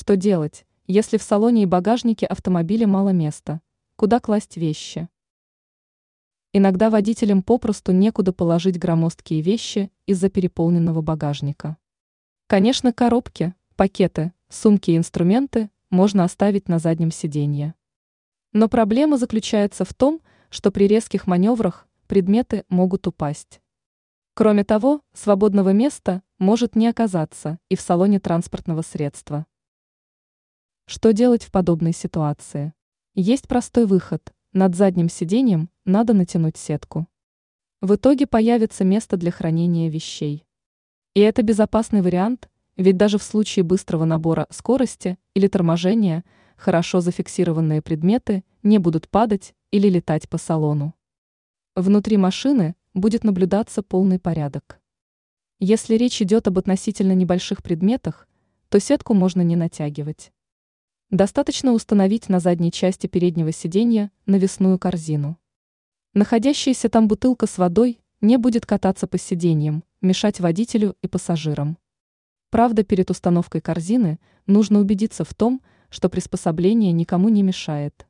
Что делать, если в салоне и багажнике автомобиля мало места? Куда класть вещи? Иногда водителям попросту некуда положить громоздкие вещи из-за переполненного багажника. Конечно, коробки, пакеты, сумки и инструменты можно оставить на заднем сиденье. Но проблема заключается в том, что при резких маневрах предметы могут упасть. Кроме того, свободного места может не оказаться и в салоне транспортного средства. Что делать в подобной ситуации? Есть простой выход. Над задним сиденьем надо натянуть сетку. В итоге появится место для хранения вещей. И это безопасный вариант, ведь даже в случае быстрого набора скорости или торможения хорошо зафиксированные предметы не будут падать или летать по салону. Внутри машины будет наблюдаться полный порядок. Если речь идет об относительно небольших предметах, то сетку можно не натягивать. Достаточно установить на задней части переднего сиденья навесную корзину. Находящаяся там бутылка с водой не будет кататься по сиденьям, мешать водителю и пассажирам. Правда, перед установкой корзины нужно убедиться в том, что приспособление никому не мешает.